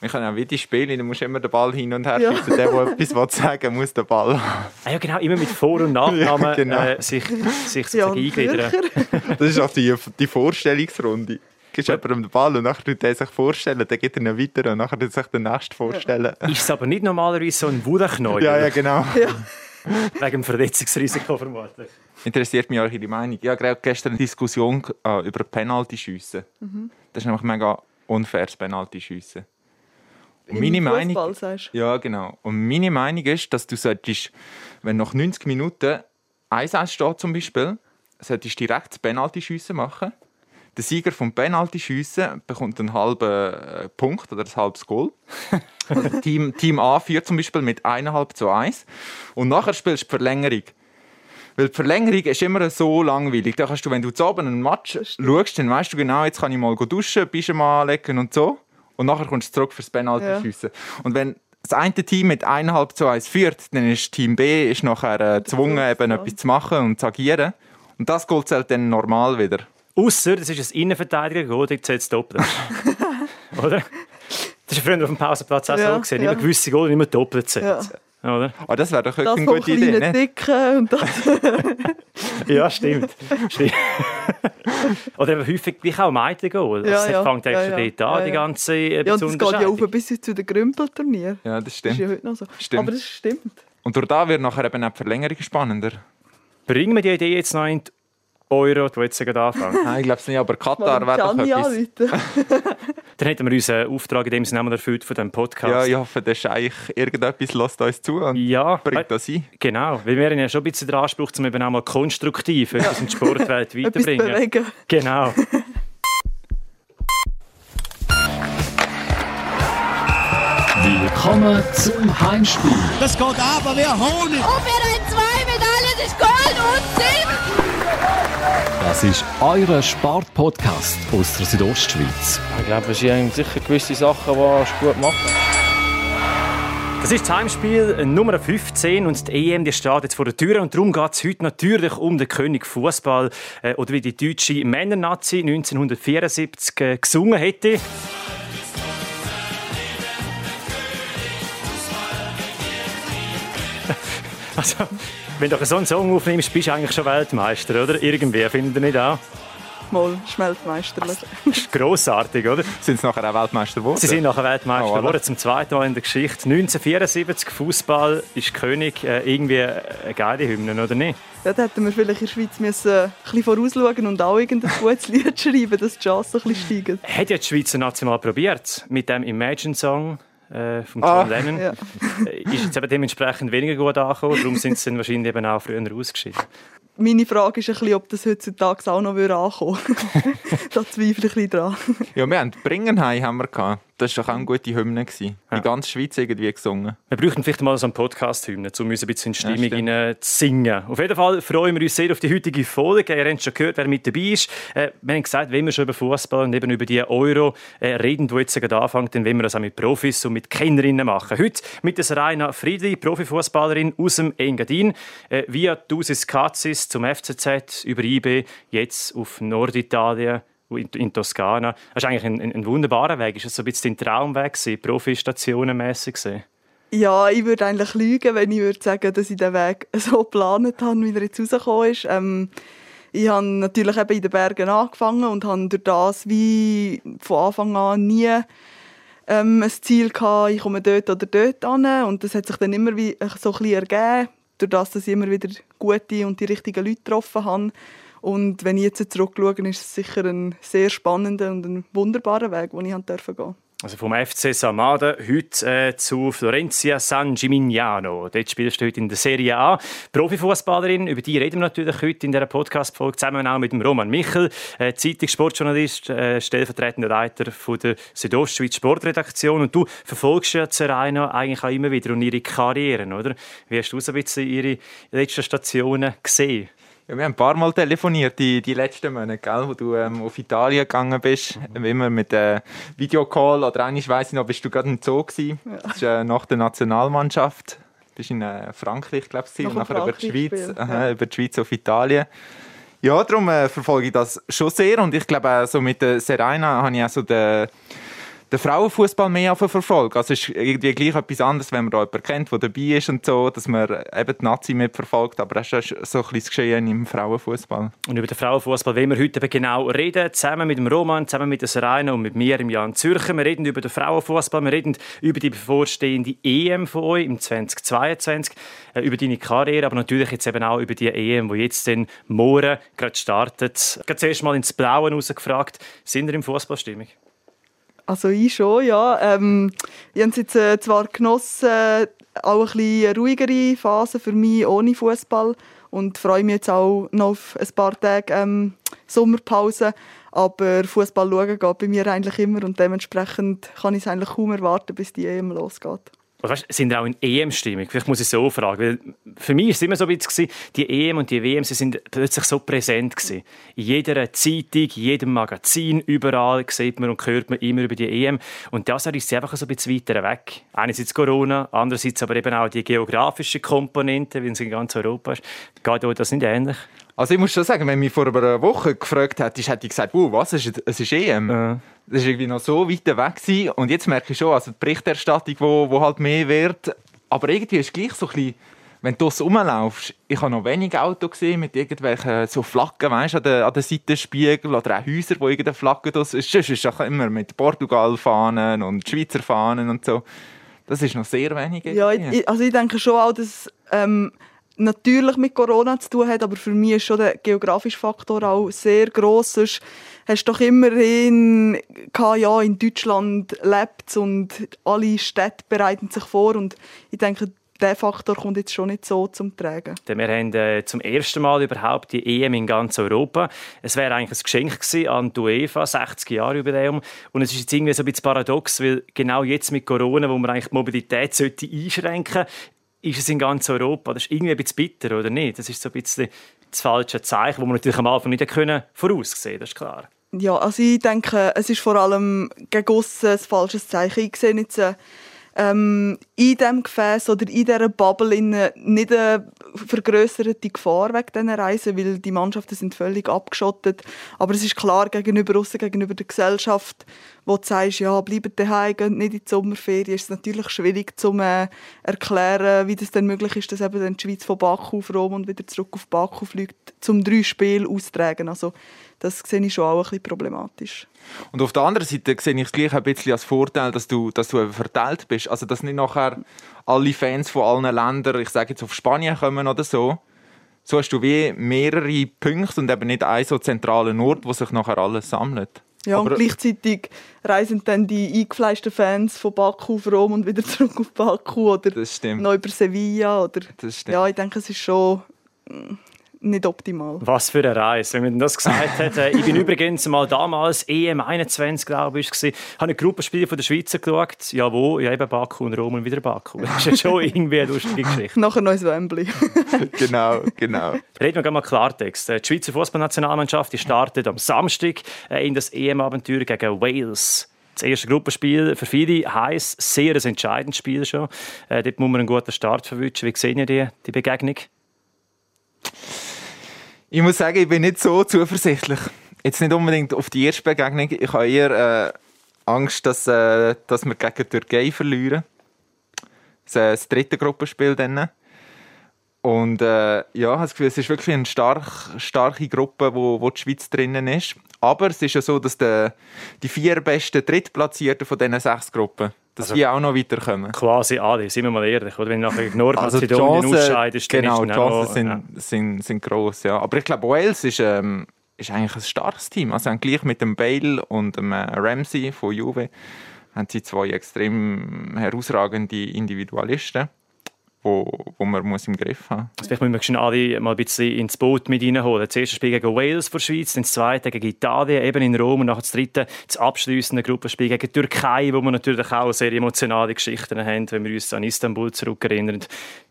Wir können auch wie die Spiele, da musst du immer den Ball hin und her schießen. Der, der etwas sagen muss den Ball haben. Ah, ja, genau, immer mit Vor- und Nachnamen Ja, genau. äh, sich, sich Ja, sozusagen eingliedern. Das ist auch die, die Vorstellungsrunde. Du gibst jemandem den Ball und nachher tut er sich vorstellen, dann geht er ihn weiter und nachher tut sich der Nächste vorstellen. Ist es aber nicht normalerweise so ein Wudachknäuel? Ja, ja, genau. Wegen dem Verletzungsrisiko vermutlich. Interessiert mich eure Meinung. Ich hatte gerade gestern eine Diskussion äh, über Penalty-Schiessen. Das ist nämlich mega unfair, das Penalty-Schiessen. Meine Meinung, sagst ja, genau. Und meine Meinung ist, dass du solltest, wenn nach 90 Minuten 1-1 steht zum Beispiel, solltest du direkt das Penalty-Schiessen machen. Der Sieger vom Penalty-Schiessen bekommt einen halben äh, Punkt oder ein halbes Goal. Team, Team A führt zum Beispiel mit 1,5 zu 1. Und nachher spielst du die Verlängerung. Weil die Verlängerung ist immer so langweilig. Da kannst du, wenn du zu oben einen Match schaust, dann weißt du genau, jetzt kann ich mal duschen, Pyjama anlegen und so. Und nachher kommst du zurück fürs Penalty schiessen. Und wenn das eine Team mit 1,5 zu 1 führt, dann ist Team B ist nachher äh, gezwungen, eben etwas zu machen und zu agieren. Und das Goal zählt dann normal wieder. Ausser, das ist ein Innenverteidiger, der zählt es doppelt. Oder? Das war früher auf dem Pausenplatz auch Ja, so. Gewesen. ja. Immer gewisse Goal immer doppelt Ja. Oder? Oh, das wäre doch Das wirklich eine gute Idee, ne? Dicken und das. Ja, stimmt. stimmt. Oder eben häufig gleich auch Meitengoal. Ja, das ja. fängt eigentlich Ja, schon ja. dort an, Ja, die ja. ganze äh, Ja, und das geht ja Unterscheidung. auf bis zu den Grümpelturnier. Ja, das Das ist stimmt. ja heute noch so. Stimmt. Aber das stimmt. Und durch da wird nachher eben auch die Verlängerung spannender. Bringen wir die Idee jetzt noch in die Euro, die jetzt gerade anfangen. Nein, ich glaube es nicht, aber Katar Mal wäre doch etwas. Dann hätten wir unseren Auftrag in dem Sinne einmal erfüllt von diesem Podcast. Ja, ich hoffe, der Scheich irgendetwas lässt uns zu und Ja, bringt das ein. Genau, weil wir haben ja schon ein bisschen den Anspruch, um eben auch mal konstruktiv etwas in die Sportwelt bewegen. Genau. Willkommen zum Heimspiel. Das geht aber wie Honig. Auf Ihre zwei Medaillen ist Gold und Silber. Das ist euer Sportpodcast aus der Südostschweiz. Ich glaube, es sind sicher gewisse Sachen, die gut machen. Das ist das Heimspiel Nummer 15 und die EM die steht jetzt vor der Tür und darum geht es heute natürlich um den König Fußball äh, oder wie die deutsche Männernazi 1974 äh, gesungen hätte. Also, wenn du so einen Song aufnimmst, bist du eigentlich schon Weltmeister, oder? Irgendwie, findet ihr nicht auch? Mal schmelzmeisterlich. Das ist grossartig, oder? Sind sie nachher auch Weltmeister geworden? Sie sind nachher Weltmeister Oh, voilà. geworden, zum zweiten Mal in der Geschichte. 1974, Fußball ist König. Äh, irgendwie eine geile Hymne, oder nicht? Ja, da hätten wir vielleicht in der Schweiz müssen ein bisschen vorausschauen und auch irgendein gutes Lied schreiben, dass die Chancen ein bisschen steigen. Hat ja die Schweizer National probiert mit dem Imagine-Song äh, von Ah, John Lennon. Ja. Äh, Ist jetzt eben dementsprechend weniger gut angekommen, darum sind sie dann wahrscheinlich eben auch früher ausgeschieden. Meine Frage ist ein bisschen, ob das heutzutage auch noch ankommen würde. da zweifle ich ein bisschen dran. Ja, wir haben Bringenheim haben wir gehabt. Das war doch auch eine gute Hymne. Gewesen. Die ganze Schweiz irgendwie gesungen. Wir bräuchten vielleicht mal so einen Podcast-Hymne, um uns ein bisschen in die Ja, Stimmung hinein zu singen. Auf jeden Fall freuen wir uns sehr auf die heutige Folge. Ihr habt schon gehört, wer mit dabei ist. Äh, wir haben gesagt, wenn wir schon über Fußball und eben über die Euro äh, reden, die jetzt gerade anfängt, dann wollen wir das auch mit Profis und mit Kennerinnen machen. Heute mit der Serena Friedli, Profifußballerin aus dem Engadin, äh, via Dusis Katzis zum FCZ, über IB, jetzt auf Norditalien in, in Toskana. Das ist eigentlich ein, ein, ein wunderbarer Weg. Ist das so ein bisschen dein Traumweg Profistationenmässig gesehen? Ja, ich würde eigentlich lügen, wenn ich würde sagen, dass ich den Weg so geplant habe, wie er jetzt rausgekommen ist. Ähm, ich habe natürlich eben in den Bergen angefangen und habe durch das wie von Anfang an nie ähm, ein Ziel gehabt, ich komme dort oder dort an. Und das hat sich dann immer wie so ein bisschen ergeben, durch das, dass ich immer wieder gute und die richtigen Leute getroffen habe. Und wenn ich jetzt zurückschaue, ist es sicher ein sehr spannender und ein wunderbarer Weg, den ich gehen durfte. Also vom FC Samada heute äh, zu Florencia San Gimignano. Dort spielst du heute in der Serie A. Profifußballerin, über die reden wir natürlich heute in dieser Podcast-Folge zusammen auch mit dem Roman Michel, äh, Zeitungssportjournalist, äh, stellvertretender Leiter von der Südostschweiz Sportredaktion. Und du verfolgst ja Serena eigentlich auch immer wieder und ihre Karrieren, oder? Wie hast du so ein bisschen ihre letzten Stationen gesehen? Ja, wir haben ein paar Mal telefoniert, die, die letzten Monate, gell, wo du ähm, auf Italien gegangen bist. Immer mit äh, Videocall oder eigentlich weiss ich noch, bist du gerade im Zoo gewesen. Das ist äh, nach der Nationalmannschaft. Du bist in äh, Frankreich, glaube ich, und nachher über die Schweiz, aha, ja. über die Schweiz auf Italien. Ja, darum äh, verfolge ich das schon sehr und ich glaube, auch so mit der Serena habe ich auch so den, den Frauenfußball mehr verfolgen. Also es ist irgendwie gleich etwas anderes, wenn man da jemanden kennt, der dabei ist und so, dass man eben die Nazi mitverfolgt. Aber es ist so ein bisschen das Geschehen im Frauenfußball. Und über den Frauenfußball wollen wir heute eben genau reden, zusammen mit dem Roman, zusammen mit der Serena und mit mir, im Jan Zürcher. Wir reden über den Frauenfußball, wir reden über die bevorstehende EM von euch im 2022, äh, über deine Karriere, aber natürlich jetzt eben auch über die EM, die jetzt den morgen gerade startet. Habe zuerst mal ins Blaue rausgefragt, sind ihr im Fußballstimmung? Also ich schon, ja. Ähm, ich habe es jetzt äh, zwar genossen, auch ein bisschen ruhigere Phase für mich ohne Fußball und freue mich jetzt auch noch auf ein paar Tage ähm, Sommerpause. Aber Fußball schauen geht bei mir eigentlich immer und dementsprechend kann ich es eigentlich kaum erwarten, bis die EM losgeht. Weißt, sind auch in EM-Stimmung? Vielleicht muss ich so fragen. Weil für mich war es immer so ein die EM und die WM sind plötzlich so präsent gewesen. In jeder Zeitung, in jedem Magazin, überall sieht man und hört man immer über die EM. Und das ist einfach so ein bisschen weiter weg. Einerseits Corona, andererseits aber eben auch die geografische Komponente, wie es in ganz Europa ist. Geht euch das nicht ähnlich? Also ich muss schon sagen, wenn mich vor einer Woche gefragt hättest, hätte ich gesagt, wow, was, es ist, es ist EM. Ja. Das war irgendwie noch so weit weg. Gewesen. Und jetzt merke ich schon, also die Berichterstattung, wo, wo halt mehr wird, aber irgendwie ist es gleich so ein bisschen, wenn du draussen rumlaufst, ich habe noch wenig Auto gesehen mit irgendwelchen so Flaggen, weißt, an den, an den Seitenspiegeln oder auch Häuser, wo irgendeine Flagge das ist. Es ist auch immer mit Portugal-Fahnen und Schweizer Fahnen und so. Das ist noch sehr wenig. Ja, ich, also ich denke schon auch, dass ähm, natürlich mit Corona zu tun hat, aber für mich ist schon der geografische Faktor auch sehr gross. Sonst hast du doch immerhin ja, in Deutschland lebt und alle Städte bereiten sich vor und ich denke, der Faktor kommt jetzt schon nicht so zum Tragen. Wir haben äh, zum ersten Mal überhaupt die EM in ganz Europa. Es wäre eigentlich ein Geschenk gewesen an die UEFA, 60 Jahre Jubiläum. Und es ist jetzt irgendwie so ein bisschen paradox, weil genau jetzt mit Corona, wo man eigentlich die Mobilität sollte einschränken ist es in ganz Europa. Das ist irgendwie ein bisschen bitter, oder nicht? Das ist so ein bisschen das falsche Zeichen, das man natürlich am Anfang nicht können voraussehen das ist klar. Ja, also ich denke, es ist vor allem gegen aussen ein falsches Zeichen. Ich sehe jetzt ähm, in diesem Gefäß oder in dieser Bubble nicht eine vergrößerte Gefahr wegen diesen Reisen, weil die Mannschaften sind völlig abgeschottet. Aber es ist klar gegenüber aussen, gegenüber der Gesellschaft, wo du sagst, ja, bleibt daheim, geht nicht in die Sommerferien, ist es natürlich schwierig zu äh, erklären, wie das denn möglich ist, dass eben die Schweiz von Baku auf Rom und wieder zurück auf Baku fliegt, zum drei Spiele austragen. Also das sehe ich schon auch ein bisschen problematisch. Und auf der anderen Seite sehe ich es gleich ein bisschen als Vorteil, dass du, dass du verteilt bist. Also, dass nicht nachher alle Fans von allen Ländern, ich sage jetzt auf Spanien kommen oder so. So hast du wie mehrere Punkte und eben nicht einen so zentralen Ort, wo sich nachher alles sammelt. Ja, Aber und gleichzeitig reisen dann die eingefleischten Fans von Baku auf Rom und wieder zurück auf Baku oder noch über Sevilla. Oder, ja, ich denke, es ist schon nicht optimal. Was für eine Reise, wenn man das gesagt hat. Äh, ich bin übrigens mal damals EM 21, glaube ich, gewesen, habe ein Gruppenspiel von der Schweizer geschaut. Ja, wo? Ja, eben Baku und Rom und wieder Baku. Das ist ja schon irgendwie eine lustige Geschichte. Nachher neues Wembley. genau, genau. Reden wir mal Klartext. Äh, die Schweizer Fußballnationalmannschaft startet am Samstag äh, in das EM-Abenteuer gegen Wales. Das erste Gruppenspiel für viele heisst sehr ein entscheidendes Spiel schon. Dort muss man einen guten Start verwünschen. Wie sehen ihr die, die Begegnung? Ich muss sagen, ich bin nicht so zuversichtlich. Jetzt nicht unbedingt auf die erste Begegnung. Ich habe eher äh, Angst, dass, äh, dass wir gegen die Türkei verlieren. Das, äh, das dritte Gruppenspiel dann. Und äh, ja, ich habe das Gefühl, es ist wirklich eine stark, starke Gruppe, wo, wo die Schweiz drinnen ist. Aber es ist ja so, dass die, die vier besten Drittplatzierten von diesen sechs Gruppen dass also, wir auch noch weiterkommen. Quasi alle, sind wir mal ehrlich. Oder wenn nachher Nordmazedonien also ausscheidest, genau, die Chancen sind, ja. sind, sind gross. Ja. Aber ich glaube, Wales ist, ähm, ist eigentlich ein starkes Team. Also gleich mit dem Bale und dem äh, Ramsey von Juve haben sie zwei extrem herausragende Individualisten wo, wo man muss im Griff haben muss. Also vielleicht müssen wir alle mal ein bisschen ins Boot mit reinholen. Das erste Spiel gegen Wales vor der Schweiz, dann das zweite gegen Italien, eben in Rom und nachher das dritte, das abschliessende Gruppenspiel gegen Türkei, wo wir natürlich auch sehr emotionale Geschichten haben, wenn wir uns an Istanbul zurückerinnern,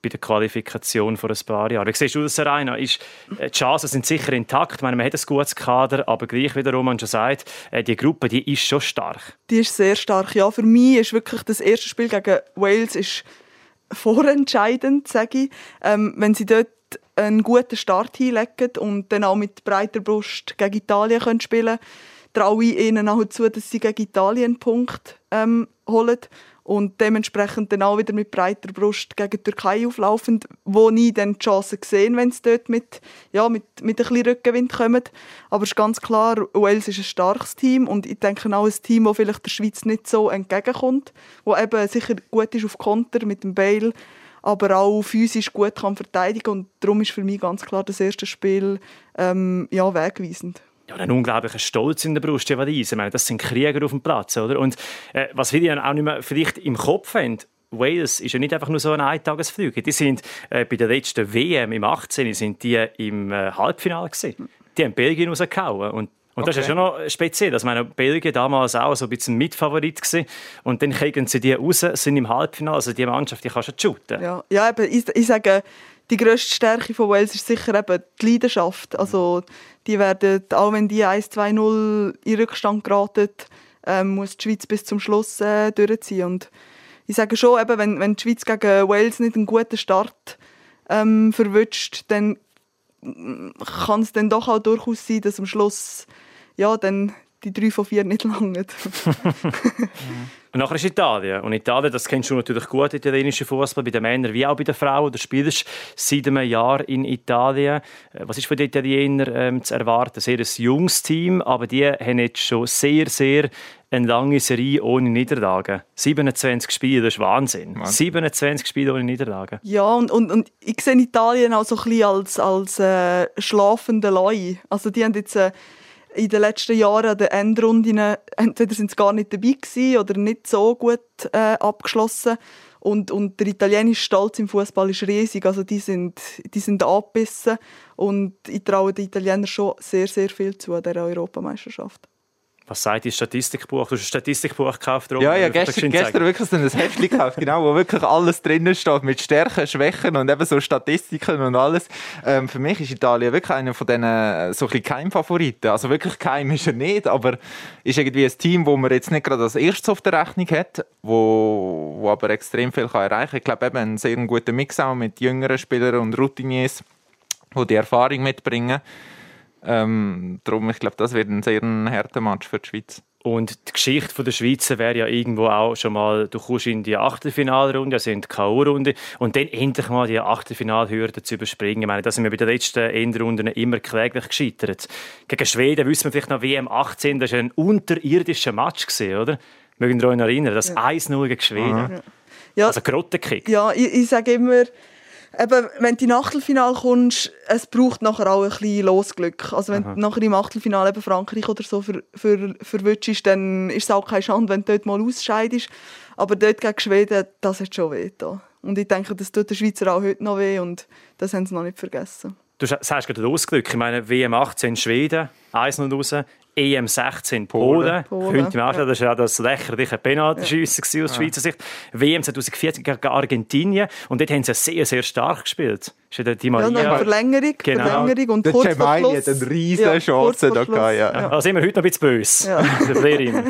bei der Qualifikation vor ein paar Jahren. Wie siehst du das, Rainer? Ist, äh, die Chancen sind sicher intakt. Ich meine, man hat ein gutes Kader, aber gleich, wie der Roman schon sagt, äh, die Gruppe die ist schon stark. Die ist sehr stark, ja. Für mich ist wirklich das erste Spiel gegen Wales ist vorentscheidend, sage ich. Ähm, wenn sie dort einen guten Start hinlegen und dann auch mit breiter Brust gegen Italien können spielen traue ich ihnen auch zu, dass sie gegen Italien einen Punkt ähm, holen und dementsprechend dann auch wieder mit breiter Brust gegen die Türkei auflaufen, wo nie dann die Chancen sehen, wenn sie dort mit, ja, mit, mit ein bisschen Rückenwind kommen. Aber es ist ganz klar, Wales ist ein starkes Team und ich denke auch ein Team, das vielleicht der Schweiz nicht so entgegenkommt, wo eben sicher gut ist auf Konter mit dem Bale, aber auch physisch gut kann verteidigen und darum ist für mich ganz klar das erste Spiel ähm, ja, wegweisend ja, einen unglaublichen Stolz in der Brust, ja, Ich meine, das sind Krieger auf dem Platz, oder? Und äh, was viele auch nicht mehr vielleicht im Kopf haben, Wales ist ja nicht einfach nur so ein Eintagesflüge. Die sind äh, bei der letzten WM im 18. sind die im äh, Halbfinale gewesen. Die haben Belgien rausgehauen und und das okay. ist ja schon noch speziell. Also meine, Belgien damals auch so ein bisschen Mitfavorit gewesen. Und dann kriegen sie die raus, sind im Halbfinale. Also die Mannschaft, die kannst du shooten. Ja, ja eben, ich, ich sage, die grösste Stärke von Wales ist sicher eben die Leidenschaft. Also die werden, auch wenn die 1-2-0 in Rückstand geraten, ähm, muss die Schweiz bis zum Schluss äh, durchziehen. Und ich sage schon, eben, wenn, wenn die Schweiz gegen Wales nicht einen guten Start ähm, verwünscht, dann kann es dann doch auch durchaus sein, dass am Schluss ja, dann die drei von vier nicht langen. Und nachher ist Italien. Und Italien, das kennst du natürlich gut, italienischen Fußball, bei den Männern wie auch bei den Frauen. Du spielst seit einem Jahr in Italien. Äh, was ist von den Italienern ähm, zu erwarten? Sehr ein junges Team, aber die haben jetzt schon sehr, sehr eine lange Serie ohne Niederlagen. 27 Spiele, das ist Wahnsinn. Mann. 27 Spiele ohne Niederlagen. Ja, und, und, und ich sehe Italien auch so ein bisschen als, als äh, schlafende Leu. Also die haben jetzt... Äh, in den letzten Jahren an den Endrunden entweder sind sie gar nicht dabei gewesen oder nicht so gut äh, abgeschlossen. Und, und der italienische Stolz im Fußball ist riesig. Also die sind, die sind abgebissen. Und ich traue den Italienern schon sehr, sehr viel zu an dieser Europameisterschaft. Was sagt die Statistikbuch? Du hast ein Statistikbuch gekauft, Robert. Ja, ja, gestern, gestern wirklich so ein Heftchen gekauft, genau, wo wirklich alles drinnen steht, mit Stärken, Schwächen und eben so Statistiken und alles. Ähm, für mich ist Italien wirklich einer von diesen äh, so ein Keimfavoriten. Also wirklich Keim ist er nicht, aber ist irgendwie ein Team, wo man jetzt nicht gerade als erstes auf der Rechnung hat, wo, wo aber extrem viel kann erreichen kann. Ich glaube eben einen sehr guten Mix auch mit jüngeren Spielern und Routiniers, die die Erfahrung mitbringen. Ähm, darum, ich glaube, das wird ein sehr harter Match für die Schweiz. Und die Geschichte der Schweiz wäre ja irgendwo auch schon mal, du kommst in die Achtelfinalrunde, also in die K.O.-Runde, und dann endlich mal die Achtelfinalhürde zu überspringen. Ich meine, da sind wir bei den letzten Endrunden immer kläglich gescheitert. Gegen Schweden wissen wir vielleicht noch WM 18, das war ein unterirdischer Match, gewesen, oder? Mögen ihr euch erinnern, das ja. 1-0 gegen Schweden. Ja. Also Grottenkick. Ja, ich, ich sage immer, eben, wenn du in Achtelfinale kommst, es braucht nachher auch ein bisschen Losglück. Also wenn Aha. du nachher im Achtelfinale eben Frankreich oder so ver, ver, verwutschst, dann ist es auch keine Schande, wenn du dort mal ausscheidest. Aber dort gegen Schweden, das hat schon weh da. Und ich denke, das tut der Schweizer auch heute noch weh und das haben sie noch nicht vergessen. Du sagst gerade Losglück. Ich meine, WM 18 Schweden, 1-0 raus. EM16 Polen. Polen. Könnte man anschauen, das war ja das lächerliche Penaltyschiessen ja. aus Schweizer Sicht. WM 2014 gegen Argentinien. Und dort haben sie sehr, sehr stark gespielt. Ist ja die Maria. Ja, Verlängerung, genau. Verlängerung und der kurz vor Schluss. hat eine riesige ja, Chance da gehabt, ja. ja. Also sind wir heute noch ein bisschen böse. Ja.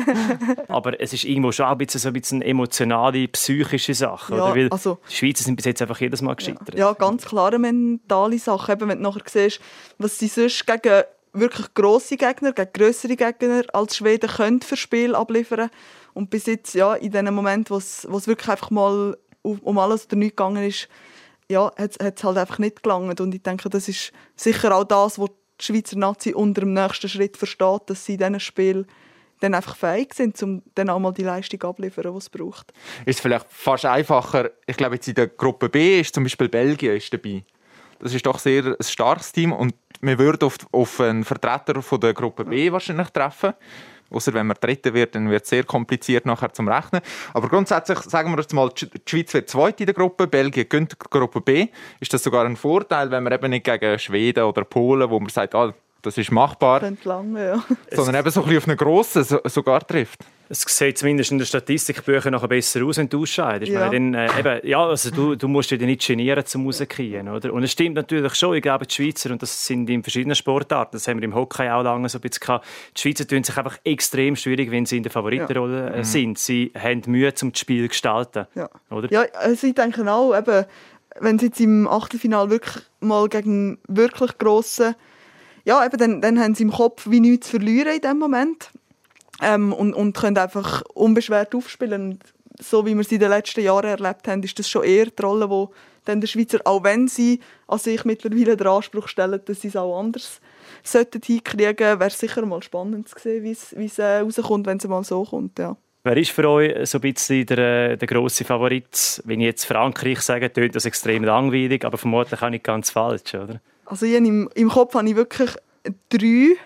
Aber es ist irgendwo schon ein bisschen so ein bisschen emotionale, psychische Sache. Ja, oder? Weil also, die Schweizer sind bis jetzt einfach jedes Mal gescheitert. Ja, ganz klare mentale Sache. Eben, wenn du nachher siehst, was sie sonst gegen wirklich grosse Gegner, gegen größere Gegner als Schweden können für Spiel abliefern. Und bis jetzt, ja, in dem Moment, wo es wirklich einfach mal um alles oder nichts gegangen ist, ja, hat es halt einfach nicht gelangt. Und ich denke, das ist sicher auch das, was die Schweizer Nazi unter dem nächsten Schritt versteht, dass sie in diesen Spielen dann einfach fähig sind, um dann auch mal die Leistung abliefern, die es braucht. Ist vielleicht fast einfacher, ich glaube jetzt in der Gruppe B ist zum Beispiel Belgien ist dabei. Das ist doch sehr ein starkes Team und wir würden auf, auf einen Vertreter von der Gruppe B wahrscheinlich treffen. Außer wenn man Dritter wird, dann wird es sehr kompliziert nachher zum Rechnen. Aber grundsätzlich sagen wir jetzt mal, die Schweiz wird Zweite in der Gruppe, Belgien gönnt Gruppe B. Ist das sogar ein Vorteil, wenn man eben nicht gegen Schweden oder Polen, wo man sagt, ah, das ist machbar, lange, ja. sondern eben so ein bisschen auf einen grossen sogar trifft es sieht zumindest in den Statistikbüchern noch besser aus, wenn du ausscheidest. Ja. Dann, äh, eben, ja, also du, du musst dich nicht genieren zum oder? Und es stimmt natürlich schon, ich glaube, die Schweizer, und das sind in verschiedenen Sportarten, das haben wir im Hockey auch lange so ein bisschen gehabt, die Schweizer tun sich einfach extrem schwierig, wenn sie in der Favoritenrolle ja. Äh, mhm. sind. Sie haben Mühe, zum Spiel zu gestalten, ja. oder? Ja, also ich denke auch, eben, wenn sie jetzt im Achtelfinal wirklich mal gegen wirklich grossen ja, eben, dann, dann haben sie im Kopf wie nichts zu verlieren in dem Moment. Ähm, und, und können einfach unbeschwert aufspielen. Und so wie wir es in den letzten Jahren erlebt haben, ist das schon eher die Rolle, wo dann der Schweizer, auch wenn sie an sich mittlerweile den Anspruch stellen, dass sie es auch anders sollten hinkriegen, wäre es sicher mal spannend zu sehen, wie es, wie es äh, rauskommt, wenn es mal so kommt. Ja. Wer ist für euch so ein bisschen der, der grosse Favorit? Wenn ich jetzt Frankreich sage, tönt das extrem langweilig, aber vermutlich auch nicht ganz falsch, oder? Also ich, im, im Kopf habe ich wirklich drei.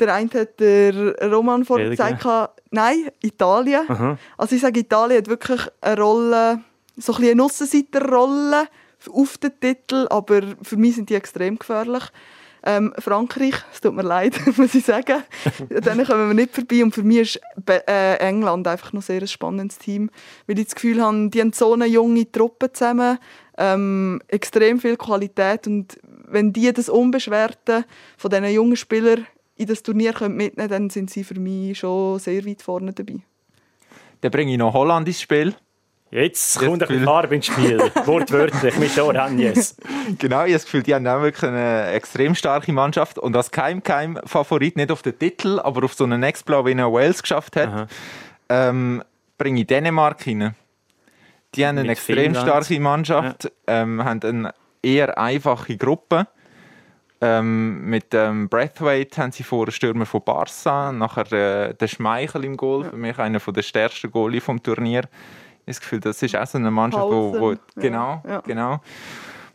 Der eine hat der Roman vorhin gesagt, nein, Italien. Aha. Also ich sage, Italien hat wirklich eine Rolle, so ein bisschen eine Aussenseiterrolle auf den Titel, aber für mich sind die extrem gefährlich. Ähm, Frankreich, es tut mir leid, muss ich sagen. Denen kommen wir nicht vorbei. Und für mich ist äh, England einfach noch sehr ein spannendes Team, weil ich das Gefühl habe, die haben so eine junge Truppe zusammen, ähm, extrem viel Qualität und wenn die das Unbeschwerte von diesen jungen Spielern in das Turnier mitnehmen können, dann sind sie für mich schon sehr weit vorne dabei. Dann bringe ich noch Holland ins Spiel. Jetzt kommt ein bisschen. Farbe ins Spiel. Wortwörtlich mit Oranjes. Genau, ich habe das Gefühl, die haben auch wirklich eine extrem starke Mannschaft und als kein, kein Favorit, nicht auf den Titel, aber auf so einen Nextblau, wie er Wales geschafft hat, ähm, bringe ich Dänemark rein. Die haben eine Mit extrem Finnland. starke Mannschaft, ähm, haben eine eher einfache Gruppe. Ähm, mit ähm, Breathwaite haben sie vor einen Stürmer von Barca, nachher äh, der Schmeichel im Goal, für mich einer der stärksten Goalie vom Turnier. Ich habe das Gefühl, das ist auch so eine Mannschaft, wo, wo ja, genau, ja. genau,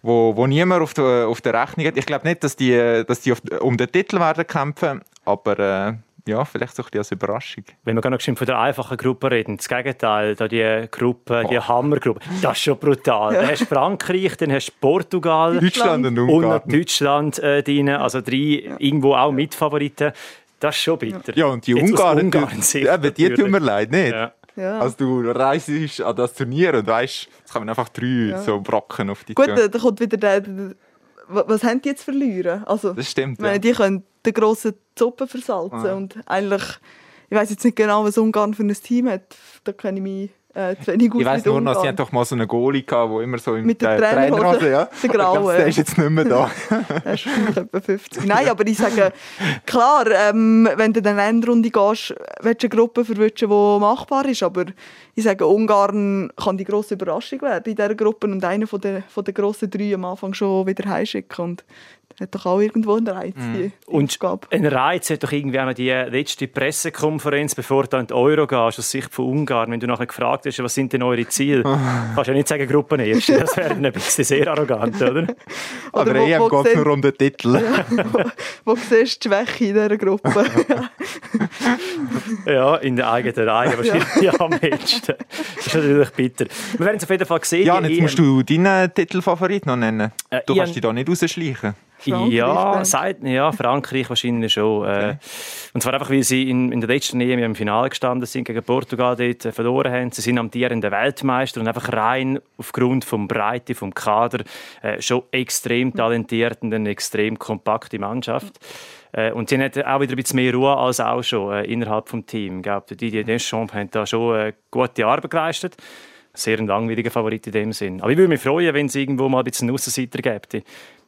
wo, wo niemand auf der, auf der Rechnung hat. Ich glaube nicht, dass die, dass die auf, um den Titel werden kämpfen, aber äh, ja, vielleicht so ein bisschen als Überraschung. Wenn wir gar noch von der einfachen Gruppe reden, das Gegenteil, da die Gruppe, die Hammergruppe, das ist schon brutal. Dann hast du Frankreich, dann hast du Portugal Deutschland und und Deutschland äh, drin, also drei irgendwo auch Mitfavoriten. Das ist schon bitter. Ja, und die Jetzt Ungarn, Ungarn die, Sicht eben, die tun mir leid, nicht? Ja. Ja. Also du reist an das Turnier und weißt, es kommen einfach drei so Brocken auf die Gut, Tür. da da kommt wieder der, der wa- was haben die jetzt verlieren? Also, Das stimmt, meine, ja. Die können den grossen Suppe versalzen Ja. und eigentlich, ich weiß jetzt nicht genau, was Ungarn für ein Team hat. Da kenne ich mich äh, zu wenig aus Ich mit nur noch, sie hatten doch mal so einen Goalie gehabt, der immer so im Mit der äh, Trainerhose, ja. der graue, der ist jetzt nicht mehr da. Er ist etwa 50. Nein, aber ich sage, klar, ähm, wenn du in eine Endrunde gehst, willst du eine Gruppe verwünschen, die machbar ist. Aber ich sage, Ungarn kann die grosse Überraschung werden in dieser Gruppe und einen von den, von den grossen drei am Anfang schon wieder heimschicken. Und hat doch auch irgendwo einen Reiz, die Und Aufgabe. ein Reiz hat doch irgendwie auch noch die letzte Pressekonferenz, bevor du an die Euro gehst, aus Sicht von Ungarn. Wenn du nachher gefragt hast, was sind denn eure Ziele, kannst du ja nicht sagen Gruppenerste. Das wäre ein bisschen sehr arrogant, oder? Aber wo- EM wo geht gesehen- nur um den Titel. Wo siehst du die Schwäche in dieser Gruppe? Ja, in der eigenen Reihe wahrscheinlich ja. am ehesten. Das ist natürlich bitter. Wir werden es auf jeden Fall sehen. Ja, jetzt musst du deinen Titelfavorit noch nennen. Äh, Du kannst dich da nicht rausschleichen. Frankreich, Ja, seit, ja, Frankreich wahrscheinlich schon. Äh, und zwar einfach, weil sie in, in der letzten EM im Finale gestanden sind, gegen Portugal dort äh, verloren haben. Sie sind amtierende Weltmeister und einfach rein aufgrund vom Breite, vom Kader äh, schon extrem talentiert und eine extrem kompakte Mannschaft. Und sie haben auch wieder ein bisschen mehr Ruhe als auch schon äh, innerhalb des Teams. Ich glaube, die Didier Deschamps haben da schon äh, gute Arbeit geleistet. Sehr ein langweiliger Favorit in dem Sinn. Aber ich würde mich freuen, wenn es irgendwo mal ein bisschen einen Aussenseiter gäbe.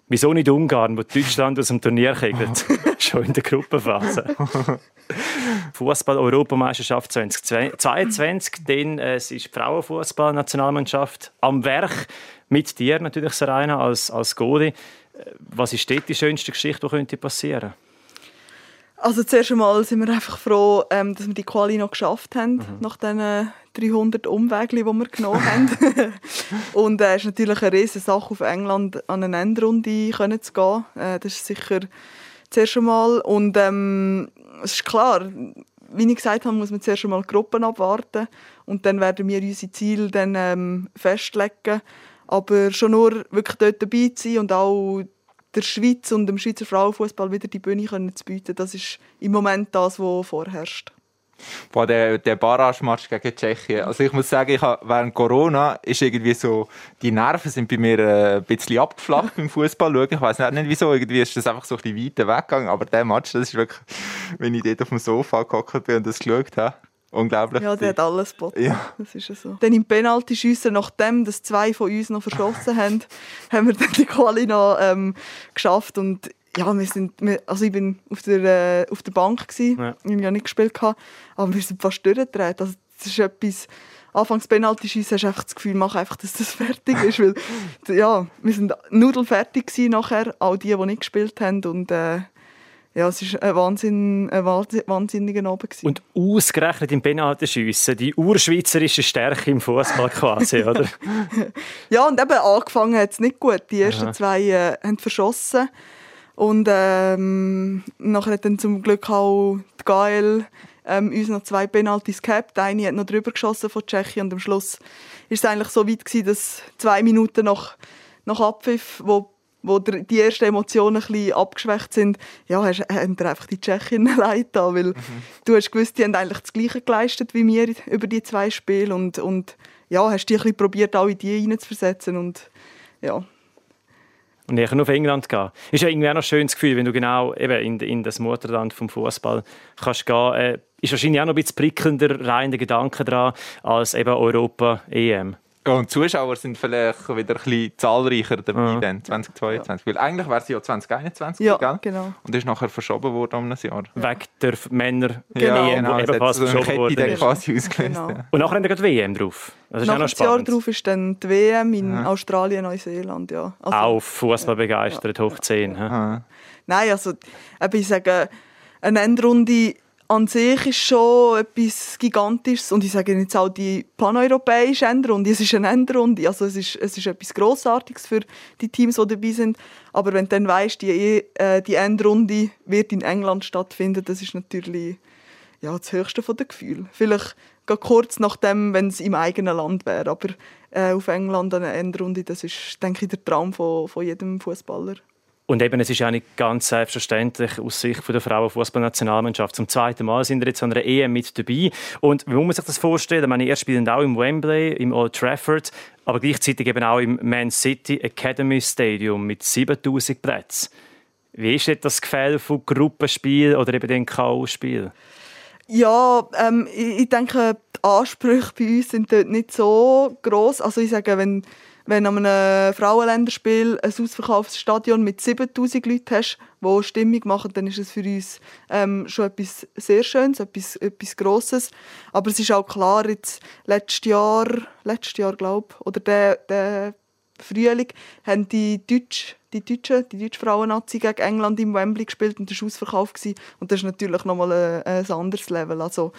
Wieso nicht Ungarn, wo Deutschland aus dem Turnier kegelt? Schon in der Gruppenphase. Fußball-Europameisterschaft 2022, denn äh, es ist die Frauenfußball-Nationalmannschaft am Werk. Mit dir natürlich, Serena, als, als. Äh, Was ist dort die schönste Geschichte, die könnte passieren Also zuerst einmal sind wir einfach froh, ähm, dass wir die Quali noch geschafft haben, nach diesen 300 Umwegen, die wir genommen haben. und äh, es ist natürlich eine riesige Sache, auf England an eine Endrunde können zu gehen. Äh, das ist sicher zuerst einmal. Und ähm, es ist klar, wie ich gesagt habe, muss man zuerst einmal Gruppen abwarten und dann werden wir unsere Ziele dann, ähm, festlegen. Aber schon nur wirklich dort dabei zu sein und auch der Schweiz und dem Schweizer Frauenfußball wieder die Bühne können zu bieten, das ist im Moment das, was vorherrscht. Boah, der, der Barrage-Match gegen Tschechien. Also ich muss sagen, ich hab, während Corona ist irgendwie so, die Nerven sind bei mir äh, ein bisschen abgeflacht beim Fußball. Ich weiß nicht, nicht wieso, irgendwie ist das einfach so ein bisschen weiter weggegangen. Aber der Match, das ist wirklich, wenn ich dort auf dem Sofa gehockt bin und das geschaut habe, unglaublich. Ja, der hat alles geboten. Ja. Das ist ja so. Dann im Penaltyschiessen, nachdem dass zwei von uns noch verschossen haben, haben wir dann die Quali noch ähm, geschafft. Und ja, wir sind, wir, also ich bin auf der, äh, auf der Bank gewesen, Ja. ich habe ja nicht gespielt, gehabt, aber wir sind fast durchgedreht. Also das ist etwas, anfangs penalty schiessen hast du einfach das Gefühl, mach einfach, dass das fertig ist, weil, ja, wir sind nudelfertig gewesen nachher, all die, die nicht gespielt haben und äh, ja, es war ein, Wahnsinn, ein wahnsinn- wahnsinniger Abend. Gewesen. Und ausgerechnet im Penaltyschiessen, die urschweizerische Stärke im Fußball quasi, oder? Ja, und eben angefangen hat es nicht gut. Die ersten Aha. zwei äh, haben verschossen. Und ähm, nachher hat dann zum Glück auch die Gael ähm, uns noch zwei Penalties gehabt. Eine hat noch drüber geschossen von Tschechien und am Schluss ist es eigentlich so weit gewesen, dass zwei Minuten nach, nach Abpfiff, wo, wo die ersten Emotionen ein bisschen abgeschwächt sind, ja, hast, haben dir einfach die Tschechinnen leid da, weil du hast gewusst, die haben eigentlich das Gleiche geleistet wie wir über die zwei Spiele und, und ja, hast die ein bisschen probiert, auch in die reinzuversetzen und ja. Und näher auf England gehen. Ist ja irgendwie auch noch ein schönes Gefühl, wenn du genau eben in, in das Mutterland vom Fußball kannst gehen. Äh, ist wahrscheinlich auch noch ein bisschen prickelnder rein der Gedanke dran als eben Europa EM. Ja, und die Zuschauer sind vielleicht wieder ein bisschen zahlreicher dabei Ja. dann, 2022. Weil eigentlich wäre es ja 2021, Ja, gell? genau. Und ist nachher verschoben worden um ein Jahr. Wegen der Männer Genau. Genau. die ebenfalls so eine verschoben worden dann quasi ausgelöst. Genau. Ja. Und nachher haben wir gerade WM drauf. Das ist auch Nach noch das Jahr spannend. darauf ist dann die WM in Australien, Neuseeland, ja. Also, Auch Fußball begeistert, hoch 10. hä? Ah. Nein, also ich sage, eine Endrunde an sich ist schon etwas Gigantisches und ich sage jetzt auch die paneuropäische Endrunde, es ist eine Endrunde, also es ist, es ist etwas Grossartiges für die Teams, die dabei sind, aber wenn du dann weißt, die, äh, die Endrunde wird in England stattfinden, das ist natürlich ja, das höchste von den Gefühlen. Vielleicht kurz nachdem, wenn es im eigenen Land wäre, aber äh, auf England eine Endrunde, das ist, denke ich, der Traum von, von jedem Fußballer. Und eben, es ist ja nicht ganz selbstverständlich aus Sicht von der Frauenfußballnationalmannschaft. Zum zweiten Mal sind wir jetzt an einer EM mit dabei. Und wie muss man sich das vorstellen? Ich meine, ihr spielt auch im Wembley, im Old Trafford, aber gleichzeitig eben auch im Man City Academy Stadium mit 7000 Plätzen. Wie ist jetzt das Gefälle von Gruppenspiel oder eben den K.O.-Spiel? Ja, ähm, ich denke, die Ansprüche bei uns sind dort nicht so groß. Also ich sage, wenn, wenn an einem Frauenländerspiel ein ausverkauftes Stadion mit 7000 Leuten hast, die Stimmung machen, dann ist es für uns ähm, schon etwas sehr Schönes, etwas, etwas Grosses. Aber es ist auch klar, jetzt letztes Jahr, letztes Jahr glaube ich, oder der, der Frühling, haben die Deutsch, die Deutschen, die deutsche Frauennazi gegen England im Wembley gespielt und das war ausverkauft. Gewesen. Und das ist natürlich nochmal ein, ein anderes Level. Also,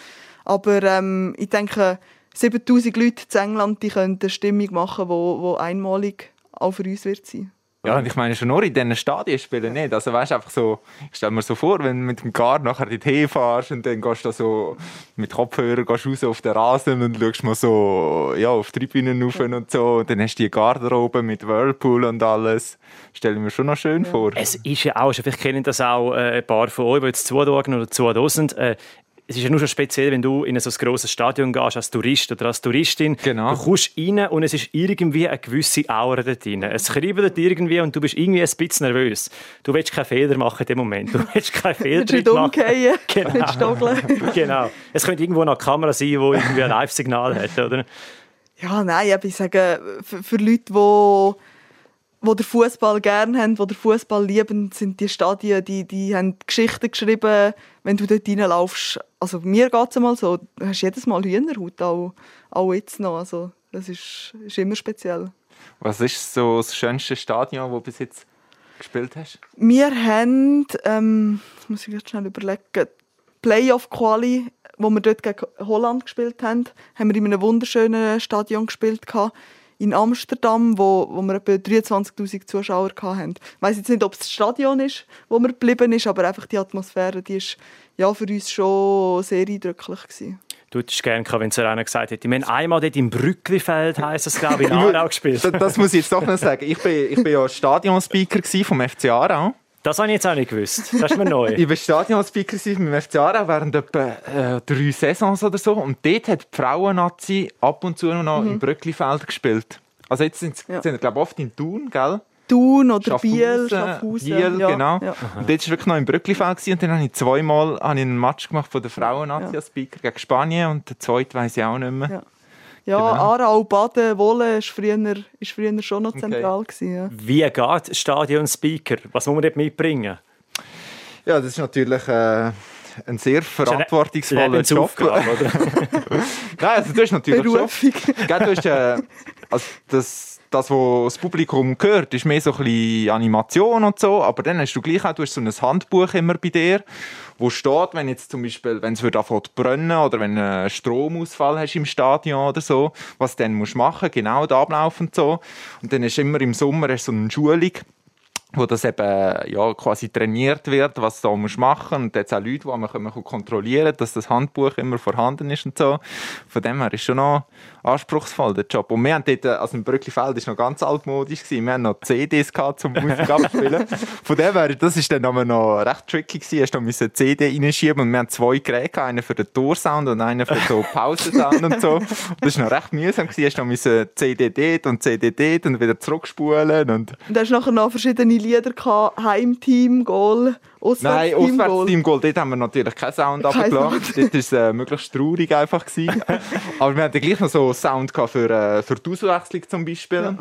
aber ähm, ich denke, 7000 Leute in England die können eine Stimmung machen, die wo, wo einmalig auch für uns wird sein. Ja, und ich meine schon nur in diesen Stadien spielen nicht. Also weißt einfach so, ich stell mir so vor, wenn du mit dem Gar nachher in die fährst und dann gehst du da so mit Kopfhörer gehst raus auf den Rasen und schaust mal so ja, auf die Tribünen rauf und so. Und dann hast du die Garderobe mit Whirlpool und alles. Stelle ich mir schon noch schön vor. Es ist ja auch, vielleicht kennen das auch äh, ein paar von euch, die jetzt zuschauen oder zuhören. Äh, es ist ja nur schon speziell, wenn du in so ein grosses Stadion gehst, als Tourist oder als Touristin. Genau. Du kommst rein und es ist irgendwie eine gewisse Aura dort drin. Es kribbelt irgendwie und du bist irgendwie ein bisschen nervös. Du willst keinen Fehler machen in dem Moment. Du willst keinen Willst du nicht machen. umgehen? Genau. Nicht stollen? genau. Es könnte irgendwo noch eine Kamera sein, die irgendwie ein Live-Signal hat, oder? Ja, nein, aber ich sage, für, für Leute, die die den Fußball gerne haben, die den Fußball lieben, sind die Stadien, die, die haben Geschichten geschrieben, wenn du dort reinlaufst. Also mir geht es mal so, du hast jedes Mal Hühnerhaut, auch, auch jetzt noch. Also das ist, ist immer speziell. Was ist so das schönste Stadion, das du bis jetzt gespielt hast? Wir haben, ähm, das muss ich jetzt schnell überlegen, Playoff-Quali, wo wir dort gegen Holland gespielt haben, haben wir in einem wunderschönen Stadion gespielt gehabt, in Amsterdam, wo, wo wir etwa 23'000 Zuschauer hatten. Ich weiss jetzt nicht, ob es das Stadion ist, wo wir geblieben ist, aber einfach die Atmosphäre, die ist ja, für uns schon sehr eindrücklich gewesen. Du hättest gerne gehabt, wenn es einer gesagt hätte. Wir haben einmal dort im Brücklifeld, heisst es, glaube ich, in Aarau gespielt. Das, das muss ich jetzt doch noch sagen. Ich bin, ich bin ja Stadionspeaker vom FC Aarau. Das habe ich jetzt auch nicht gewusst. Das ist mir neu. Ich war Stadionspeaker beim FC Aarau während etwa äh, drei Saisons oder so. Und dort hat die Frauennazi ab und zu noch im Brücklifeld gespielt. Also jetzt sind sie, Ja. sind, glaube oft in Thun, gell? Thun oder Schaffhausen, Biel, Schaffhausen. Biel, ja, genau. Ja. Und dort war wirklich noch im Brücklifeld gewesen. und dann habe ich zweimal habe ich einen Match gemacht von der Frauennazi als Speaker gegen Spanien und der zweite weiß ich auch nicht mehr. Ja. Genau. Aarau, Baden, Wolle ist früher, ist früher schon noch zentral. Gewesen, ja. Wie geht Stadion-Speaker? Was muss man dort mitbringen? Ja, das ist natürlich äh, ein sehr verantwortungsvoller Job. Nein, also du hast natürlich schon... Berufung. Gell, du hast, äh, also das, das, was das Publikum hört, ist mehr so ein bisschen Animation und so, aber dann hast du gleich auch, du hast so ein Handbuch immer bei dir, wo steht, wenn jetzt zum Beispiel, wenn es wird anfangen zu brennen oder wenn du einen Stromausfall hast im Stadion oder so, was du dann musst machen, genau der Ablauf und so. Und dann ist immer im Sommer du so eine Schulung, wo das eben ja, quasi trainiert wird, was du da musst machen und jetzt auch Leute, die man können kontrollieren dass das Handbuch immer vorhanden ist und so. Von dem her ist schon noch anspruchsvoll, der Job. Und wir haben dort, also im Brücklifeld ist noch ganz altmodisch gewesen, wir haben noch CDs gehabt, zum Musik abspielen. Von dem her, das ist dann aber noch recht tricky gewesen, hast du eine CD reinschieben und wir haben zwei Geräte gehabt, einen für den Torsound und einen für so Pausensound und so. Und das ist noch recht mühsam gewesen, hast du müssen CD dort und CD dort und wieder zurückspulen und Und da hast du nachher noch verschiedene Lieder gehabt, Heimteam, Goal, Nein, Auswärtsteam, Goal. Auswärtsteam Goal, dort haben wir natürlich keinen Sound Kein abgelassen. Dort war es äh, möglichst traurig einfach. Gewesen. Aber wir hatten gleich noch so Sound gehabt für, äh, für die Auswechslung zum Beispiel.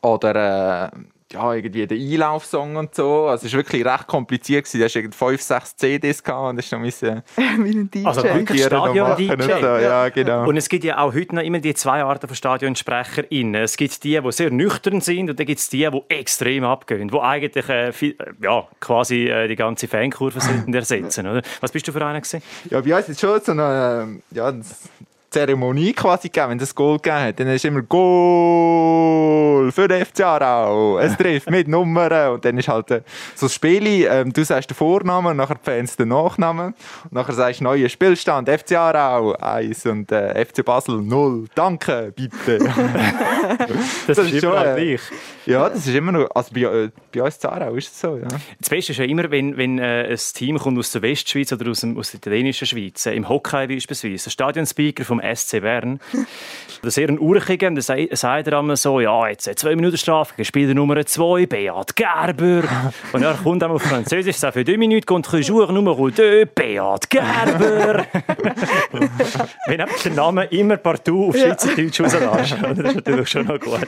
Oder äh, ja, irgendwie den Einlaufsong und so. Also es war wirklich recht kompliziert. Gewesen. Da hast du irgendwie fünf, sechs CDs gehabt und das ist dann müssen Wie ein DJ. Also wirklich Stadion-DJ. und so. Ja, genau. Und es gibt ja auch heute noch immer die zwei Arten von StadionsprecherInnen. Es gibt die, die sehr nüchtern sind und dann gibt es die, die extrem abgehen, die eigentlich äh, viel, äh, ja, quasi äh, die ganze Fankurve sollten ersetzen. Oder? Was bist du für einer gewesen? Ja, bei uns ist schon so eine äh, ja, Zeremonie quasi gegeben, wenn es ein Goal gegeben hat. Dann ist immer Goal für den FC Aarau. Es trifft mit Nummern. Und dann ist halt äh, so das Spiel, ähm, du sagst den Vornamen, nachher die Fans den Nachnamen. Und nachher sagst du neuer Spielstand, FC Aarau 1 und äh, FC Basel 0. Danke, bitte. Das, Das ist schon, äh, gleich. ja, das ist immer noch, also bei, äh, bei uns in Aarau ist es so, ja. Das Beste ist ja immer, wenn, wenn äh, ein Team kommt aus der Westschweiz oder aus, dem, aus der italienischen Schweiz, äh, im Hockey beispielsweise, der Stadionspeaker vom SC Bern, der sehr ein Urchiger, der sei- sagt er einmal so, ja, jetzt äh, zwei Minuten Strafe, Spieler Nummer zwei, Beat Gerber. Und er kommt einmal auf Französisch, sagt für deux minutes contre joueur Nummer deux, Beat Gerber. wenn einfach der Name immer partout auf Schweizerdeutsch rauslässt, das ist natürlich schon noch gut.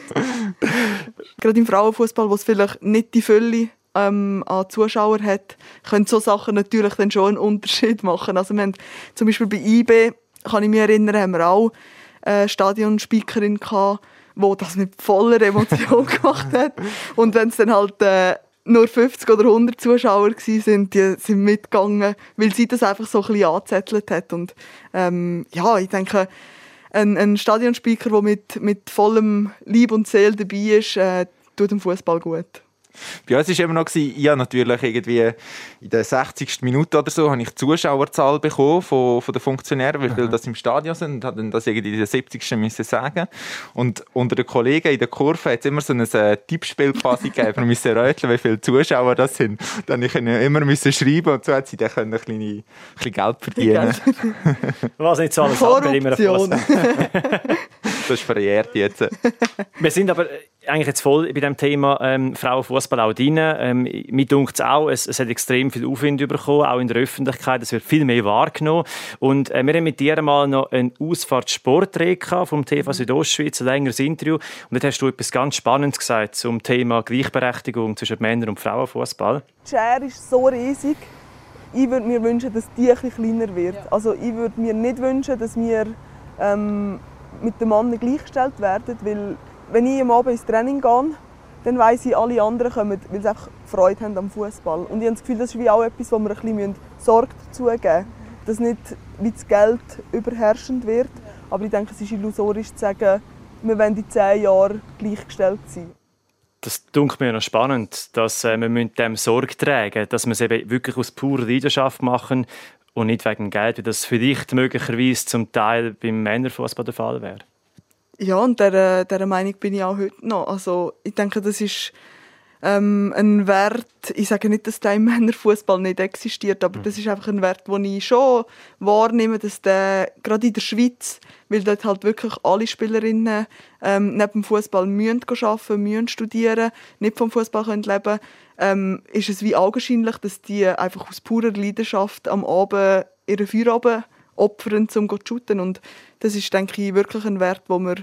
Gerade im Frauenfußball, wo es vielleicht nicht die Fülle ähm, an Zuschauern hat, können so Sachen natürlich dann schon einen Unterschied machen. Also wir haben zum Beispiel bei IB, kann ich mich erinnern, haben wir auch eine Stadionspeakerin gehabt, die das mit voller Emotion gemacht hat. Und wenn es dann halt äh, nur 50 oder 100 Zuschauer sind, die sind mitgegangen, weil sie das einfach so ein bisschen angezettelt hat. Und ähm, ja, ich denke, ein, ein Stadionspeaker, der mit, mit vollem Lieb und Seele dabei ist, äh, tut dem Fußball gut. Bei uns war immer noch, ich habe natürlich irgendwie in der 60. Minute oder so habe ich die Zuschauerzahl bekommen von, von den Funktionären, wie viele das im Stadion sind, und habe dann das irgendwie in der 70. müssen sagen. Und unter den Kollegen in der Kurve hat es immer so ein äh, Tippspiel quasi gegeben. Wir müssen rätseln, wie viele Zuschauer das sind. Dann ich immer müssen schreiben und so hat sie dann können ein kleine, ein bisschen Geld verdienen. Was nicht so alles hat, immer Korruption. Das ist verjährt jetzt. Wir sind aber eigentlich jetzt voll bei dem Thema ähm, Frauenfußball auch drin. Ähm, mir dunkt es auch, es, hat extrem viel Aufwind bekommen, auch in der Öffentlichkeit. Es wird viel mehr wahrgenommen. Und äh, wir haben mit dir mal noch einen Ausfahrtsportdreh gehabt vom TV Südostschweiz, ein längeres Interview. Und dort hast du etwas ganz Spannendes gesagt zum Thema Gleichberechtigung zwischen Männern und Frauenfußball. Die Schere ist so riesig. Ich würde mir wünschen, dass die ein bisschen kleiner wird. Also ich würde mir nicht wünschen, dass wir ähm, mit den Männern gleichgestellt werden, weil wenn ich am Abend ins Training gehe, dann weiss ich, alle anderen kommen, weil sie einfach Freude haben am Fußball. Und ich habe das Gefühl, das ist wie auch etwas, wo wir ein bisschen Sorge dazu geben müssen. Dass nicht wie das Geld überherrschend wird. Aber ich denke, es ist illusorisch zu sagen, wir wollen in zehn Jahren gleichgestellt sein. Das dunkelt mir noch spannend, dass äh, wir müssen dem Sorge tragen dass wir es eben wirklich aus purer Leidenschaft machen und nicht wegen Geld, wie das vielleicht möglicherweise zum Teil beim Männerfußball der Fall wäre. Ja, und dieser, dieser Meinung bin ich auch heute noch. Also, ich denke, das ist ähm, ein Wert, ich sage nicht, dass der im Männerfußball nicht existiert, aber das ist einfach ein Wert, den ich schon wahrnehme, dass der, gerade in der Schweiz, weil dort halt wirklich alle Spielerinnen ähm, neben dem Fußball arbeiten, müssen studieren, nicht vom Fußball können leben ähm, ist es wie augenscheinlich, dass die einfach aus purer Leidenschaft am Abend ihren Feierabend opfern, um zu shooten. Und das ist, denke ich, wirklich ein Wert, wo wir,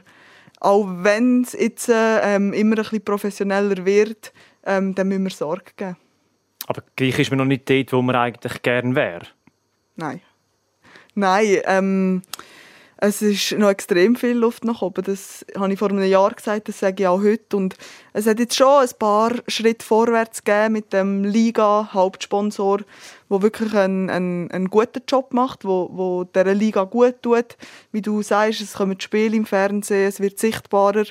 auch wenn es jetzt äh, ähm, immer ein bisschen professioneller wird, ähm, dann müssen wir Sorge geben. Aber gleich ist man noch nicht dort, wo man eigentlich gerne wäre. Nein. Nein, ähm, es ist noch extrem viel Luft nach oben. Das habe ich vor einem Jahr gesagt, das sage ich auch heute. Und es hat jetzt schon ein paar Schritte vorwärts gegeben mit dem Liga-Hauptsponsor, der wirklich einen, einen, einen guten Job macht, wo, wo dieser Liga gut tut. Wie du sagst, es kommen Spiele im Fernsehen, es wird sichtbarer.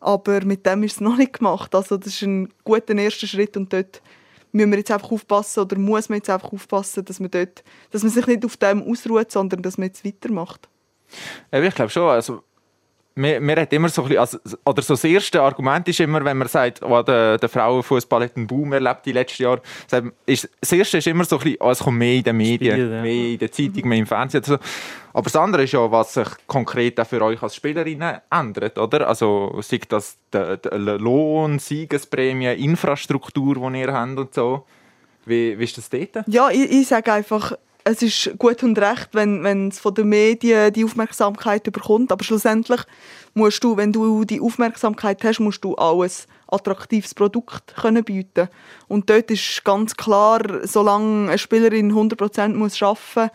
Aber mit dem ist es noch nicht gemacht. Also das ist ein guter erster Schritt und dort müssen wir jetzt einfach aufpassen oder muss man jetzt einfach aufpassen, dass man, dort, dass man sich nicht auf dem ausruht, sondern dass man jetzt weitermacht. Ja, ich glaube schon. Also, man, man hat immer so ein bisschen, also, oder so das erste Argument ist immer, wenn man sagt, oh, der, der Frauenfußball hat einen Boom erlebt die letzten Jahre. Ist, das erste ist immer so ein bisschen, oh, es kommt mehr in den Medien, Spiel, ja. mehr in der Zeitung, mehr im Fernsehen. Also, aber das andere ist ja, was sich konkret auch für euch als Spielerinnen ändert, oder? Also, sei das der, der Lohn, Siegesprämie, Infrastruktur, die ihr habt und so. Wie, wie ist das dort? Ja, ich, ich sage einfach, es ist gut und recht, wenn, wenn es von den Medien die Aufmerksamkeit bekommt, aber schlussendlich musst du, wenn du die Aufmerksamkeit hast, musst du auch ein attraktives Produkt können bieten Und dort ist ganz klar, solange eine Spielerin 100% muss arbeiten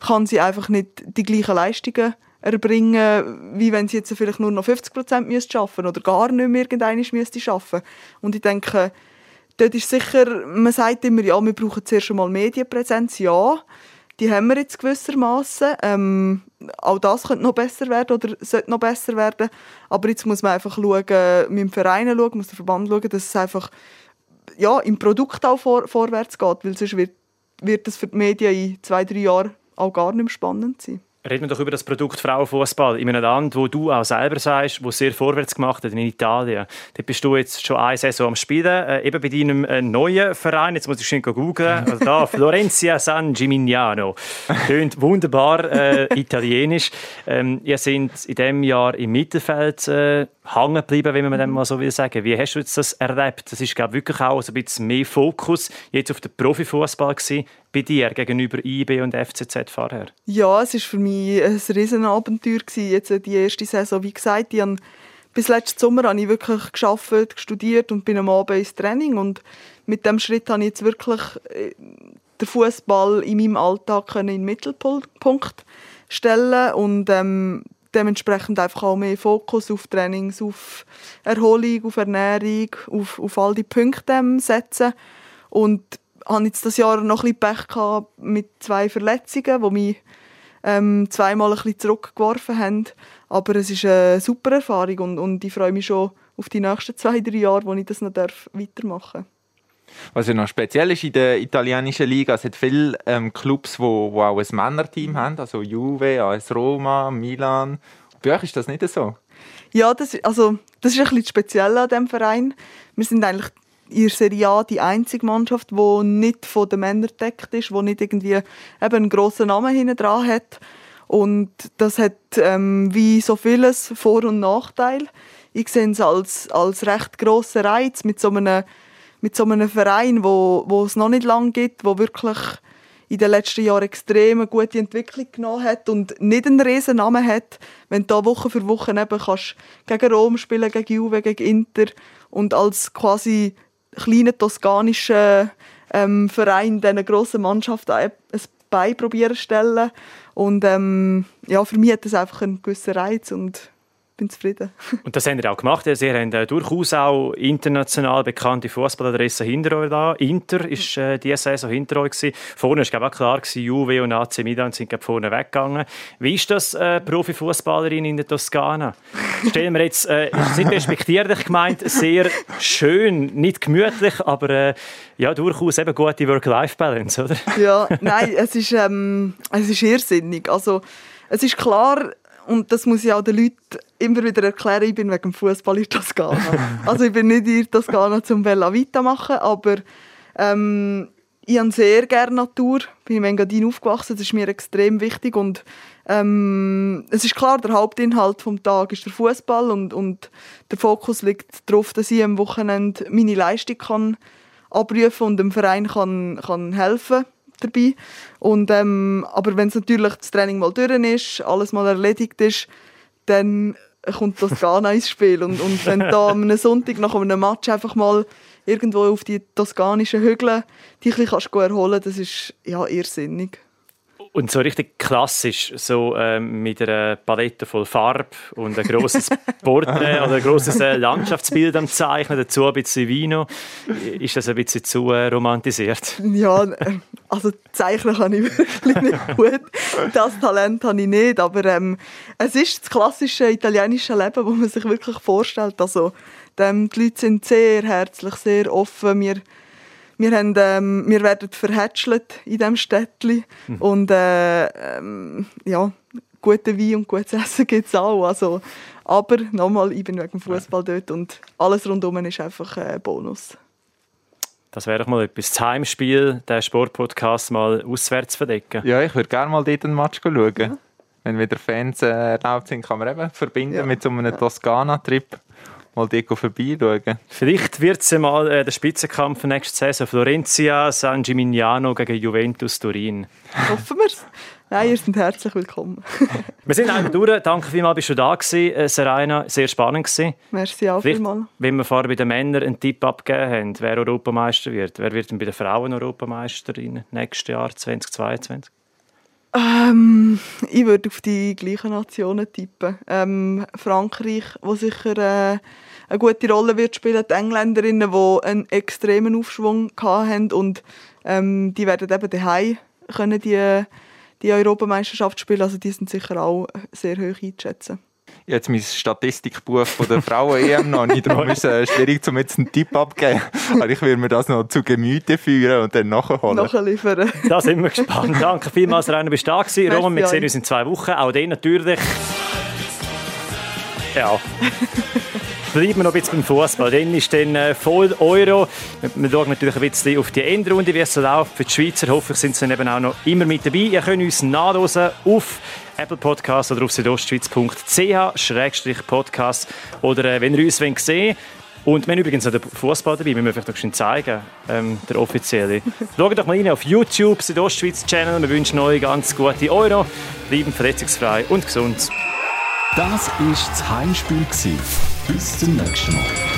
kann sie einfach nicht die gleichen Leistungen erbringen, wie wenn sie jetzt vielleicht nur noch 50% müsste arbeiten oder gar nicht mehr irgendeine müsste. Und ich denke, dort ist sicher, man sagt immer, ja, wir brauchen zuerst einmal Medienpräsenz, ja. Die haben wir jetzt gewissermaßen. Ähm, auch das könnte noch besser werden oder sollte noch besser werden. Aber jetzt muss man einfach schauen, mit dem Verein schauen, muss der Verband schauen, dass es einfach ja, im Produkt auch vor, vorwärts geht, weil sonst wird, wird es für die Medien in zwei, drei Jahren auch gar nicht mehr spannend sein. Reden wir doch über das Produkt Frauenfußball in einem Land, wo du auch selber sagst, wo sehr vorwärts gemacht hat, in Italien. Da bist du jetzt schon eine Saison am Spielen, äh, eben bei deinem äh, neuen Verein. Jetzt muss ich schon googeln. Also da, Florencia San Gimignano. Tönt wunderbar äh, italienisch. Ähm, ihr seid in diesem Jahr im Mittelfeld äh, hängen geblieben, wenn man dem mal so will sagen. Wie hast du jetzt das erlebt? Das ist glaube wirklich auch ein bisschen mehr Fokus jetzt auf den Profifußball bei dir gegenüber IB und FCZ vorher. Ja, es ist für mich ein Riesenabenteuer gewesen, jetzt die erste Saison. Wie gesagt, ich habe bis letzten Sommer habe ich wirklich geschafft, studiert und bin am Abend ins Training und mit dem Schritt habe ich jetzt wirklich äh, den Fußball in meinem Alltag in den Mittelpunkt stellen und ähm, dementsprechend einfach auch mehr Fokus auf Trainings, auf Erholung, auf Ernährung, auf, auf all die Punkte setzen. Und habe jetzt das Jahr noch ein bisschen Pech mit zwei Verletzungen, die mich ähm, zweimal ein bisschen zurückgeworfen haben. Aber es ist eine super Erfahrung und, und ich freue mich schon auf die nächsten zwei, drei Jahre, wo ich das noch weitermachen darf. Was ja noch speziell ist in der italienischen Liga, es hat viele ähm, Clubs, die wo, wo auch ein Männerteam haben, also Juve, AS Roma, Milan. Bei euch ist das nicht so? Ja, das, also, das ist ein bisschen speziell an diesem Verein. Wir sind eigentlich in der Serie A die einzige Mannschaft, die nicht von den Männern deckt ist, die nicht irgendwie eben einen grossen Namen hinten dran hat. Und das hat ähm, wie so vieles Vor- und Nachteil. Ich sehe es als, als recht grossen Reiz mit so einem mit so einem Verein, wo, wo es noch nicht lange gibt, wo wirklich in den letzten Jahren extrem gute Entwicklung genommen hat und nicht einen riesen Namen hat, wenn du da Woche für Woche eben kannst gegen Rom spielen, gegen Juve, gegen Inter und als quasi kleiner toskanischer ähm, Verein diesen grossen Mannschaft ein Bein probieren stellen. Und ähm, ja, für mich hat das einfach einen gewissen Reiz und bin zufrieden. Und das haben ihr auch gemacht. Sie haben äh, durchaus auch international bekannte Fußballadressen hinter euch da. Inter ist äh, diese Saison hinter euch gewesen. Vorne war auch klar gewesen, Juve und AC Milan sind vorne weggegangen. Wie ist das äh, Profifußballerin in der Toskana? Stellen wir jetzt, äh, nicht respektierlich gemeint, sehr schön, nicht gemütlich, aber äh, ja durchaus eben gute Work-Life-Balance, oder? Ja, nein, es ist ähm, es ist irrsinnig. Also es ist klar und das muss ich auch den Leuten immer wieder erklären, ich bin wegen dem Fußball in Toskana. also ich bin nicht in Toskana zum Bella Vita machen, aber ähm, ich habe sehr gerne Natur. Ich bin in Engadin aufgewachsen, das ist mir extrem wichtig und ähm, es ist klar, der Hauptinhalt des Tages ist der Fußball und, und der Fokus liegt darauf, dass ich am Wochenende meine Leistung kann abrufen und dem Verein kann, kann helfen dabei. Und, ähm, aber wenn es natürlich das Training mal durch ist, alles mal erledigt ist, dann kommt Toskana ins Spiel. Und, und wenn da am Sonntag nach einem Match einfach mal irgendwo auf die toskanischen Hügel dich ein bisschen erholen kannst, das ist ja irrsinnig. Und so richtig klassisch, so ähm, mit einer Palette voll Farbe und ein grosses Porträt oder ein grosses äh, Landschaftsbild am Zeichnen, dazu ein bisschen Vino. Ist das ein bisschen zu äh, romantisiert? Ja, äh, also zeichnen kann ich wirklich nicht gut. Das Talent habe ich nicht, aber ähm, es ist das klassische italienische Leben, wo man sich wirklich vorstellt. Also, ähm, die Leute sind sehr herzlich, sehr offen. Wir wir, haben, ähm, wir werden verhätschelt in diesem Städtchen. Mhm. Und äh, ähm, ja, guten Wein und gutes Essen gibt es auch. Also, aber nochmal, ich bin wegen dem Fußball dort und alles rundum ist einfach ein äh, Bonus. Das wäre doch mal etwas. Das Heimspiel, den Sportpodcast mal auswärts verdecken. Ja, ich würde gerne mal dort einen Match schauen. Ja. Wenn wieder Fans äh, erlaubt sind, kann man eben verbinden ja. mit so einem Toskana-Trip mal die vorbeischauen. Vielleicht wird es mal äh, der Spitzenkampf nächste Saison. Florencia San Gimignano gegen Juventus Turin. Hoffen wir es. Nein, ihr seid herzlich willkommen. wir sind einmal durch. Danke vielmals, bist du da gewesen, äh, Serena. Sehr spannend gewesen. Merci auch vielmals. Wenn wir vorher bei den Männern einen Tipp abgegeben haben, wer Europameister wird, wer wird denn bei den Frauen Europameisterin nächstes Jahr 2022? Ähm, ich würde auf die gleichen Nationen tippen. Ähm, Frankreich, wo sicher äh, eine gute Rolle wird spielen, die Engländerinnen, die einen extremen Aufschwung hatten und ähm, die werden eben daheim können die, die Europameisterschaft spielen, also die sind sicher auch sehr hoch einzuschätzen jetzt mein Statistikbuch von der Frauen-EM noch nicht. Darum ist es schwierig, um jetzt einen Tipp abzugeben. Aber ich will mir das noch zu Gemüte führen und dann nachholen. Nachliefern. Da sind wir gespannt. Danke vielmals, Rainer, bist du da gewesen. Roman, wir sehen uns in zwei Wochen. Auch den natürlich. Ja. Bleiben wir noch ein bisschen beim Fußball. Dann ist dann äh, voll Euro. Wir schauen natürlich ein bisschen auf die Endrunde, wie es so läuft. Für die Schweizer hoffe ich, sind sie dann eben auch noch immer mit dabei. Ihr könnt uns nachlesen auf Apple Podcast oder auf südostschweiz.ch-podcast oder äh, wenn ihr uns sehen wollt, und wir haben übrigens auch den Fußball dabei, wir müssen vielleicht noch schön zeigen, ähm, der offizielle. Schaut doch mal rein auf YouTube, Südostschweiz-Channel. Wir wünschen euch ganz gute Euro, bleiben verletzungsfrei und gesund. Das war das Heimspiel. Bis zum nächsten Mal.